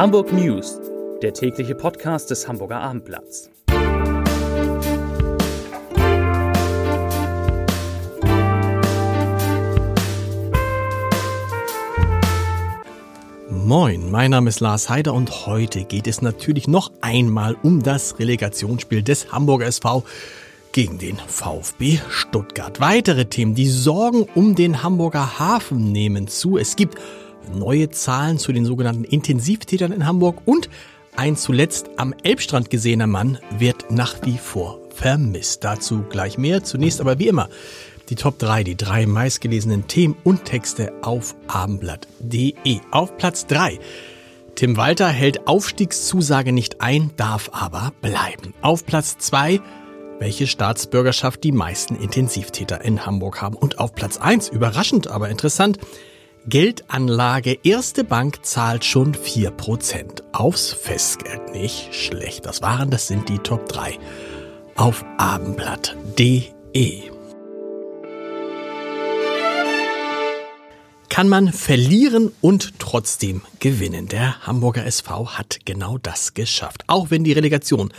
Hamburg News, der tägliche Podcast des Hamburger Abendblatts. Moin, mein Name ist Lars Heider und heute geht es natürlich noch einmal um das Relegationsspiel des Hamburger SV gegen den VfB Stuttgart. Weitere Themen, die Sorgen um den Hamburger Hafen nehmen zu. Es gibt neue Zahlen zu den sogenannten Intensivtätern in Hamburg und ein zuletzt am Elbstrand gesehener Mann wird nach wie vor vermisst. Dazu gleich mehr. Zunächst aber wie immer die Top 3, die drei meistgelesenen Themen und Texte auf abendblatt.de. Auf Platz 3. Tim Walter hält Aufstiegszusage nicht ein, darf aber bleiben. Auf Platz 2 welche Staatsbürgerschaft die meisten Intensivtäter in Hamburg haben. Und auf Platz 1, überraschend, aber interessant, Geldanlage Erste Bank zahlt schon 4% aufs Festgeld. Nicht schlecht. Das waren, das sind die Top 3 auf abendblatt.de. Kann man verlieren und trotzdem gewinnen? Der Hamburger SV hat genau das geschafft. Auch wenn die Relegation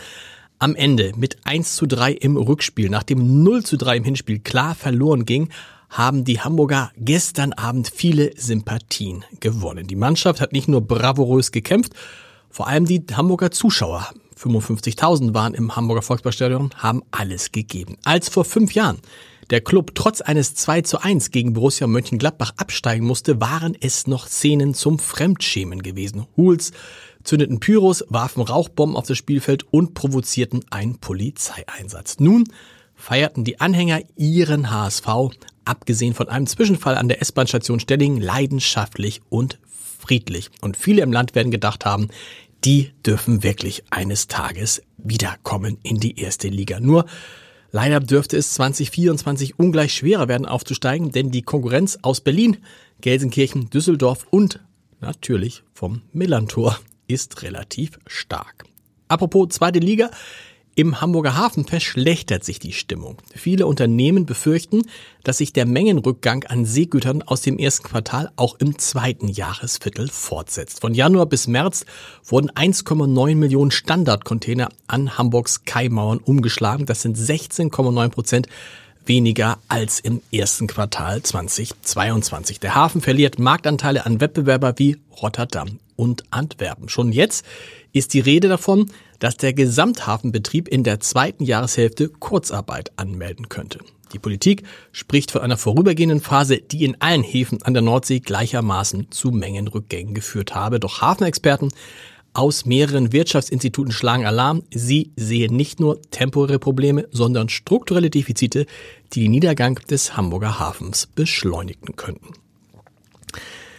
am Ende mit 1 zu 3 im Rückspiel nach dem 0 zu 3 im Hinspiel klar verloren ging, haben die Hamburger gestern Abend viele Sympathien gewonnen. Die Mannschaft hat nicht nur bravourös gekämpft, vor allem die Hamburger Zuschauer, 55.000 waren im Hamburger Volksparkstadion, haben alles gegeben. Als vor fünf Jahren der Club trotz eines 2 zu 1 gegen Borussia Mönchengladbach absteigen musste, waren es noch Szenen zum Fremdschämen gewesen. Huls zündeten Pyros, warfen Rauchbomben auf das Spielfeld und provozierten einen Polizeieinsatz. Nun feierten die Anhänger ihren HSV, abgesehen von einem Zwischenfall an der S-Bahn-Station Stelling, leidenschaftlich und friedlich. Und viele im Land werden gedacht haben, die dürfen wirklich eines Tages wiederkommen in die erste Liga. Nur leider dürfte es 2024 ungleich schwerer werden aufzusteigen, denn die Konkurrenz aus Berlin, Gelsenkirchen, Düsseldorf und natürlich vom Millantor ist relativ stark. Apropos zweite Liga, im Hamburger Hafen verschlechtert sich die Stimmung. Viele Unternehmen befürchten, dass sich der Mengenrückgang an Seegütern aus dem ersten Quartal auch im zweiten Jahresviertel fortsetzt. Von Januar bis März wurden 1,9 Millionen Standardcontainer an Hamburgs Kaimauern umgeschlagen. Das sind 16,9 Prozent weniger als im ersten Quartal 2022. Der Hafen verliert Marktanteile an Wettbewerber wie Rotterdam und Antwerpen. Schon jetzt ist die Rede davon, dass der Gesamthafenbetrieb in der zweiten Jahreshälfte Kurzarbeit anmelden könnte. Die Politik spricht von einer vorübergehenden Phase, die in allen Häfen an der Nordsee gleichermaßen zu Mengenrückgängen geführt habe. Doch Hafenexperten aus mehreren Wirtschaftsinstituten schlagen Alarm. Sie sehen nicht nur temporäre Probleme, sondern strukturelle Defizite, die den Niedergang des Hamburger Hafens beschleunigen könnten.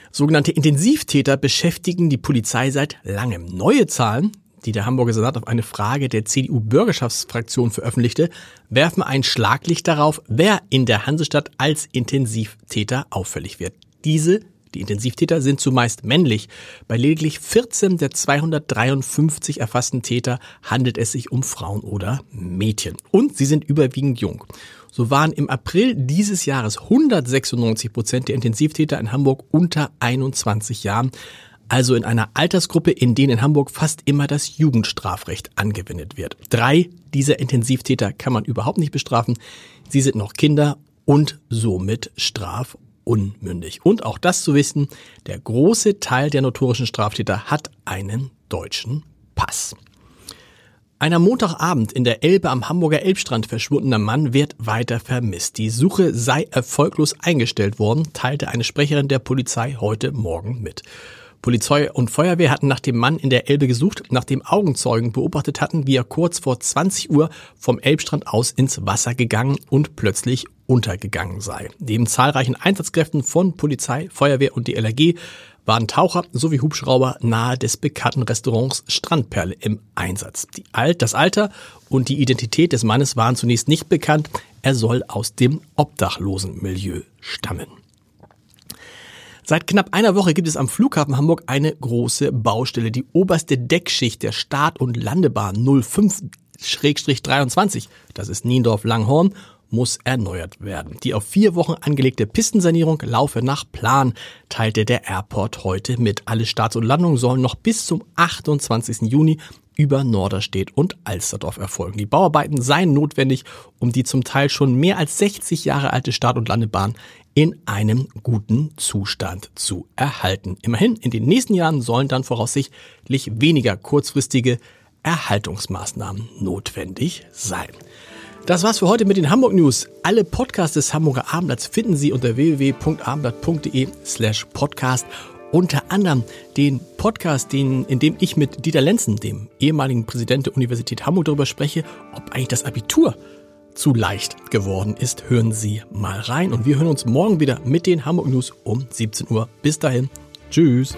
Sogenannte Intensivtäter beschäftigen die Polizei seit langem. Neue Zahlen die der Hamburger Senat auf eine Frage der CDU-Bürgerschaftsfraktion veröffentlichte, werfen ein Schlaglicht darauf, wer in der Hansestadt als Intensivtäter auffällig wird. Diese die Intensivtäter sind zumeist männlich. Bei lediglich 14 der 253 erfassten Täter handelt es sich um Frauen oder Mädchen. Und sie sind überwiegend jung. So waren im April dieses Jahres 196 Prozent der Intensivtäter in Hamburg unter 21 Jahren also in einer Altersgruppe, in denen in Hamburg fast immer das Jugendstrafrecht angewendet wird. Drei dieser Intensivtäter kann man überhaupt nicht bestrafen. Sie sind noch Kinder und somit strafunmündig. Und auch das zu wissen, der große Teil der notorischen Straftäter hat einen deutschen Pass. Ein am Montagabend in der Elbe am Hamburger Elbstrand verschwundener Mann wird weiter vermisst. Die Suche sei erfolglos eingestellt worden, teilte eine Sprecherin der Polizei heute Morgen mit. Polizei und Feuerwehr hatten nach dem Mann in der Elbe gesucht, nachdem Augenzeugen beobachtet hatten, wie er kurz vor 20 Uhr vom Elbstrand aus ins Wasser gegangen und plötzlich untergegangen sei. Neben zahlreichen Einsatzkräften von Polizei, Feuerwehr und DLRG waren Taucher sowie Hubschrauber nahe des bekannten Restaurants Strandperle im Einsatz. Die Alt, das Alter und die Identität des Mannes waren zunächst nicht bekannt. Er soll aus dem Obdachlosenmilieu stammen. Seit knapp einer Woche gibt es am Flughafen Hamburg eine große Baustelle. Die oberste Deckschicht der Start- und Landebahn 05-23, das ist Niendorf-Langhorn, muss erneuert werden. Die auf vier Wochen angelegte Pistensanierung laufe nach Plan, teilte der Airport heute mit. Alle Starts und Landungen sollen noch bis zum 28. Juni über Norderstedt und Alsterdorf erfolgen. Die Bauarbeiten seien notwendig, um die zum Teil schon mehr als 60 Jahre alte Start- und Landebahn in einem guten Zustand zu erhalten. Immerhin, in den nächsten Jahren sollen dann voraussichtlich weniger kurzfristige Erhaltungsmaßnahmen notwendig sein. Das war's für heute mit den Hamburg News. Alle Podcasts des Hamburger Abendblatts finden Sie unter www.abendblatt.de slash podcast unter anderem den Podcast, den, in dem ich mit Dieter Lenzen, dem ehemaligen Präsident der Universität Hamburg, darüber spreche, ob eigentlich das Abitur zu leicht geworden ist. Hören Sie mal rein und wir hören uns morgen wieder mit den Hamburg News um 17 Uhr. Bis dahin. Tschüss.